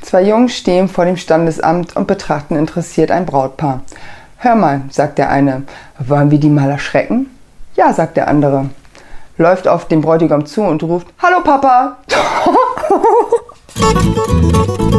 Zwei Jungs stehen vor dem Standesamt und betrachten interessiert ein Brautpaar. Hör mal, sagt der eine, wollen wir die mal erschrecken? Ja, sagt der andere. Läuft auf den Bräutigam zu und ruft, Hallo Papa!